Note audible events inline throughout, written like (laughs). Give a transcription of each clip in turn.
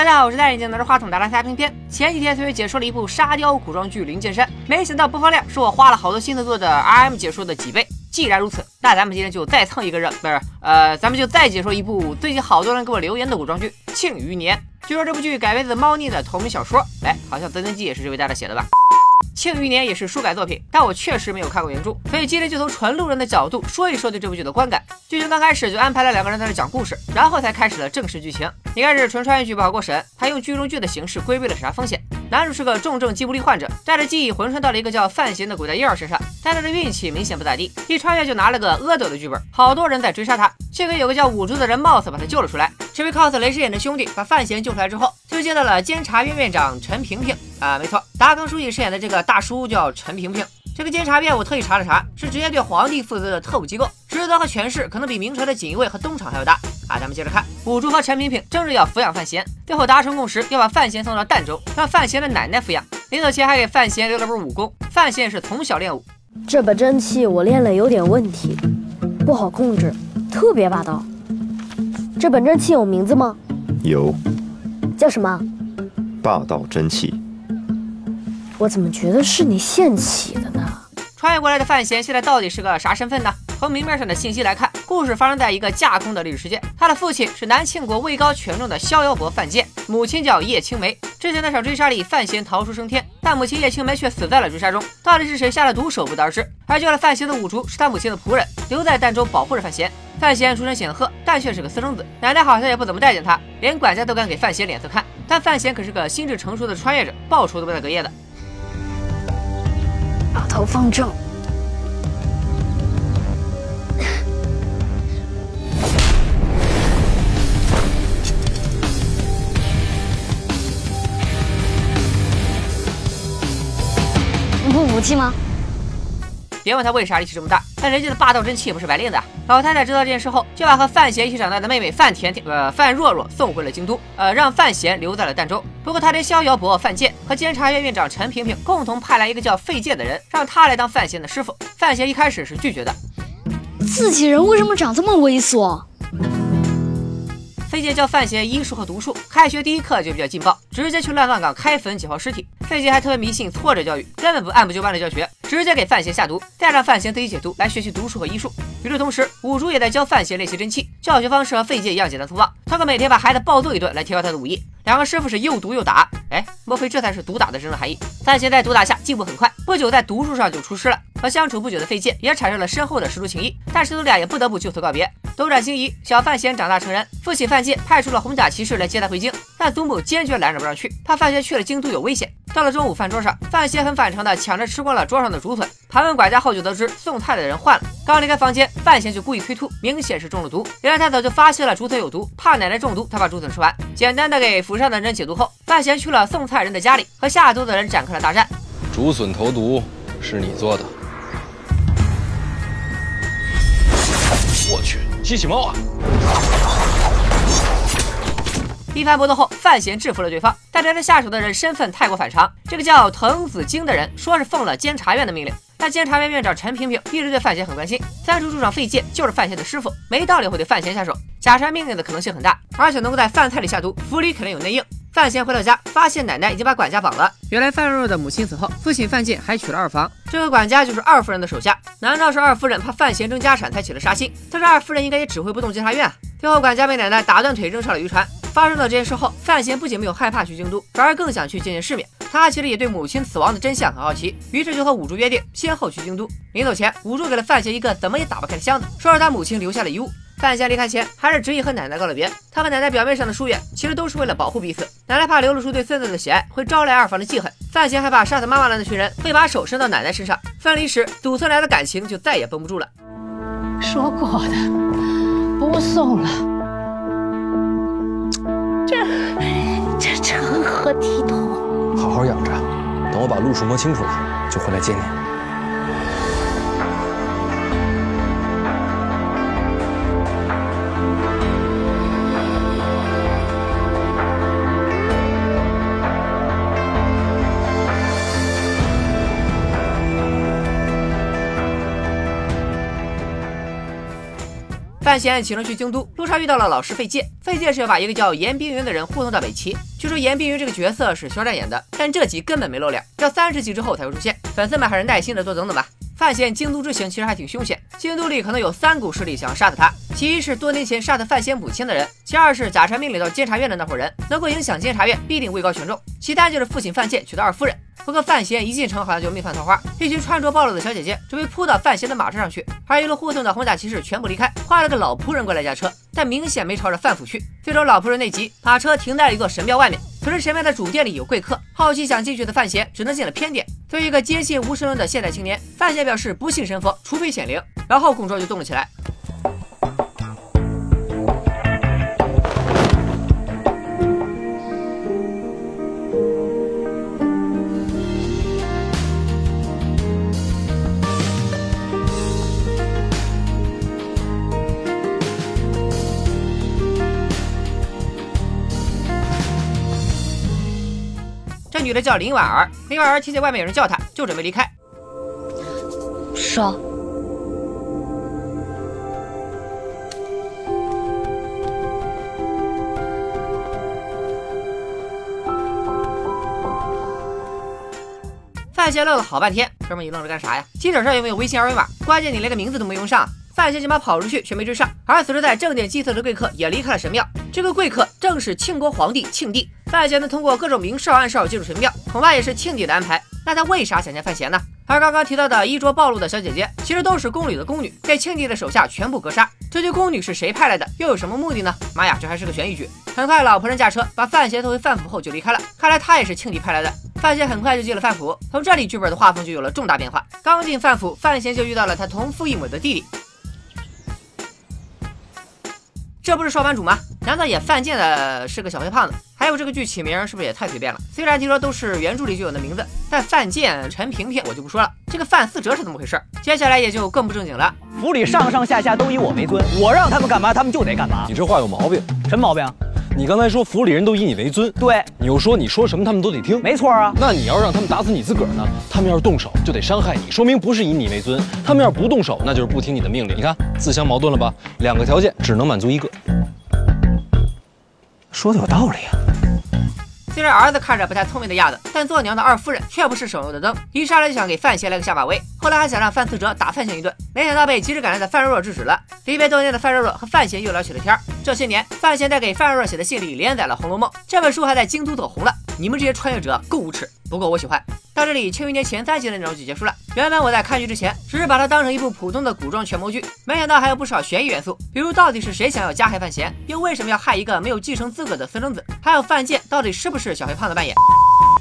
大家好，我是戴眼镜拿着话筒的拉下片片。前几天推为解说了一部沙雕古装剧《灵剑山》，没想到播放量是我花了好多心思做的 RM 解说的几倍。既然如此，那咱们今天就再蹭一个热，不是，呃，咱们就再解说一部最近好多人给我留言的古装剧《庆余年》。据说这部剧改编自猫腻的同名小说，哎，好像曾曾记也是这位大大写的吧？《庆余年》也是书改作品，但我确实没有看过原著，所以今天就从纯路人的角度说一说对这部剧的观感。剧情刚开始就安排了两个人在这讲故事，然后才开始了正式剧情。一开始纯穿越剧不好过审，他用剧中剧的形式规避了审查风险。男主是个重症肌无力患者，带着记忆魂穿到了一个叫范闲的古代婴儿身上，但他的运气明显不咋地，一穿越就拿了个阿斗的剧本，好多人在追杀他。幸亏有个叫五竹的人冒死把他救了出来。这位 cos 雷诗演的兄弟把范闲救出来之后，就接到了监察院院长陈萍萍。啊，没错，达康书记饰演的这个大叔叫陈萍萍。这个监察院我特意查了查，是直接对皇帝负责的特务机构，职责和权势可能比明朝的锦衣卫和东厂还要大。啊，咱们接着看，五竹和陈萍萍争着要抚养范闲，最后达成共识，要把范闲送到儋州，让范闲的奶奶抚养。临走前还给范闲留了本武功，范闲是从小练武。这把真气我练了有点问题，不好控制，特别霸道。这本真气有名字吗？有，叫什么？霸道真气。我怎么觉得是你现起的呢？穿越过来的范闲现在到底是个啥身份呢？从明面上的信息来看，故事发生在一个架空的历史事件。他的父亲是南庆国位高权重的逍遥伯范建，母亲叫叶青梅。之前那场追杀里，范闲逃出升天，但母亲叶青梅却死在了追杀中。到底是谁下了毒手，不得而知。而救了范闲的五竹是他母亲的仆人，留在儋州保护着范闲。范闲出身显赫，但却是个私生子，奶奶好像也不怎么待见他，连管家都敢给范闲脸色看。但范闲可是个心智成熟的穿越者，报仇都不带隔夜的。放正。你不服气吗？别问他为啥力气这么大，但人家的霸道真气不是白练的。老太太知道这件事后，就把和范闲一起长大的妹妹范甜甜，呃，范若若送回了京都，呃，让范闲留在了儋州。不过他连逍遥伯范建和监察院院长陈萍萍共同派来一个叫费介的人，让他来当范闲的师傅。范闲一开始是拒绝的，自己人为什么长这么猥琐？费介教范闲医术和毒术，开学第一课就比较劲爆，直接去乱葬岗开坟解剖尸体。费介还特别迷信挫折教育，根本不按部就班的教学，直接给范闲下毒，再让范闲自己解 (laughs) 毒来学习毒术和医术。与此同时，五竹也在教范闲练习真气，教学方式和费介一样简单粗暴，他可每天把孩子暴揍一顿来提高他的武艺。两个师傅是又毒又打，哎，莫非这才是毒打的真正含义？范闲在毒打下进步很快，不久在毒术上就出师了。和相处不久的费介也产生了深厚的师徒情谊，但师徒俩也不得不就此告别。斗转星移，小范闲长大成人，父亲范建派出了红甲骑士来接他回京，但祖母坚决拦着不让去，怕范闲去了京都有危险。到了中午饭桌上，范闲很反常的抢着吃光了桌上的竹笋。盘问管家后，就得知送菜的人换了。刚离开房间，范闲就故意催吐，明显是中了毒。原来他早就发现了竹笋有毒，怕奶奶中毒，他把竹笋吃完，简单的给府上的人解毒后，范闲去了送菜人的家里，和下毒的人展开了大战。竹笋投毒是你做的？我去，机器猫啊！(laughs) 一番搏斗后，范闲制服了对方，但对他下手的人身份太过反常。这个叫滕子京的人说是奉了监察院的命令，但监察院院长陈萍萍一直对范闲很关心。三处处长费介就是范闲的师傅，没道理会对范闲下手，假传命令的可能性很大，而且能够在饭菜里下毒，府里肯定有内应。范闲回到家，发现奶奶已经把管家绑了。原来范若若的母亲死后，父亲范建还娶了二房，这个管家就是二夫人的手下。难道是二夫人怕范闲争家产才起了杀心？但是二夫人应该也指挥不动监察院。最后，管家被奶奶打断腿扔上了渔船。发生了这件事后，范闲不仅没有害怕去京都，反而更想去见见世面。他其实也对母亲死亡的真相很好奇，于是就和五竹约定，先后去京都。临走前，五竹给了范闲一个怎么也打不开的箱子，说是他母亲留下的遗物。范闲离开前，还是执意和奶奶告了别。他和奶奶表面上的疏远，其实都是为了保护彼此。奶奶怕流露出对孙子的喜爱，会招来二房的记恨。范闲害怕杀死妈妈的那群人会把手伸到奶奶身上。分离时，堵村来的感情就再也绷不住了。说过的，不送了。成何体统？好好养着，等我把路数摸清楚了，就回来接你。范闲启程去京都，路上遇到了老师费介。费介是要把一个叫严冰云的人护送到北齐。据说严冰云这个角色是肖战演的，但这集根本没露脸，要三十集之后才会出现。粉丝们还是耐心的多等等吧。范闲京都之行其实还挺凶险，京都里可能有三股势力想要杀死他。其一是多年前杀的范闲母亲的人，其二是假传命令到监察院的那伙人，能够影响监察院必定位高权重。其三就是父亲范建娶的二夫人。不过范闲一进城好像就命犯桃花，一群穿着暴露的小姐姐准备扑到范闲的马车上去，而一路护送的红甲骑士全部离开，换了个老仆人过来驾车，但明显没朝着范府去。最终老仆人内急，把车停在了一座神庙外面。此时神庙的主殿里有贵客，好奇想进去的范闲只能进了偏殿。作为一个坚信无神论的现代青年，范闲表示不信神佛，除非显灵。然后工作就动了起来。女的叫林婉儿，林婉儿听见外面有人叫她，就准备离开。烧。范闲愣了好半天，哥们你愣着干啥呀？机场上有没有微信二维码？关键你连个名字都没用上。范闲急忙跑出去，却没追上。而此时在正殿祭祀的贵客也离开了神庙。这个贵客正是庆国皇帝庆帝。范闲能通过各种明哨暗哨进入神庙，恐怕也是庆帝的安排。那他为啥想见范闲呢？而刚刚提到的衣着暴露的小姐姐，其实都是宫里的宫女，被庆帝的手下全部格杀。这些宫女是谁派来的？又有什么目的呢？妈呀，这还是个悬疑剧。很快，老仆人驾车把范闲拖回范府后就离开了。看来他也是庆帝派来的。范闲很快就进了范府。从这里，剧本的画风就有了重大变化。刚进范府，范闲就遇到了他同父异母的弟弟。这不是少班主吗？难道演范建的是个小黑胖子？还有这个剧起名是不是也太随便了？虽然听说都是原著里就有的名字，但范建、陈萍萍我就不说了。这个范思哲是怎么回事？接下来也就更不正经了。府里上上下下都以我为尊，我让他们干嘛，他们就得干嘛。你这话有毛病，什么毛病？你刚才说府里人都以你为尊，对，你又说你说什么他们都得听，没错啊。那你要让他们打死你自个儿呢？他们要是动手就得伤害你，说明不是以你为尊。他们要是不动手，那就是不听你的命令。你看自相矛盾了吧？两个条件只能满足一个。说的有道理啊。虽然儿子看着不太聪明的样子，但做娘的二夫人却不是省油的灯，一上来就想给范闲来个下马威。后来还想让范思哲打范闲一顿，没想到被及时赶来的范若若制止了。离别多年的范若若和范闲又聊起了天这些年，范闲在给范若若写的信里连载了《红楼梦》，这本书还在京都走红了。你们这些穿越者够无耻，不过我喜欢。到这里，《庆余年》前三集的内容就结束了。原本我在看剧之前，只是把它当成一部普通的古装权谋剧，没想到还有不少悬疑元素，比如到底是谁想要加害范闲，又为什么要害一个没有继承资格的私生子？还有范建到底是不是小黑胖子扮演？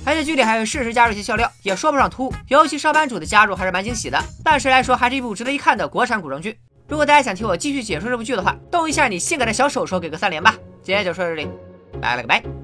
而且剧里还有适时加入一些笑料，也说不上突兀。尤其上班主的加入还是蛮惊喜的。暂时来说，还是一部值得一看的国产古装剧。如果大家想听我继续解说这部剧的话，动一下你性感的小手手，给个三连吧。今天就说到这里，拜了个拜。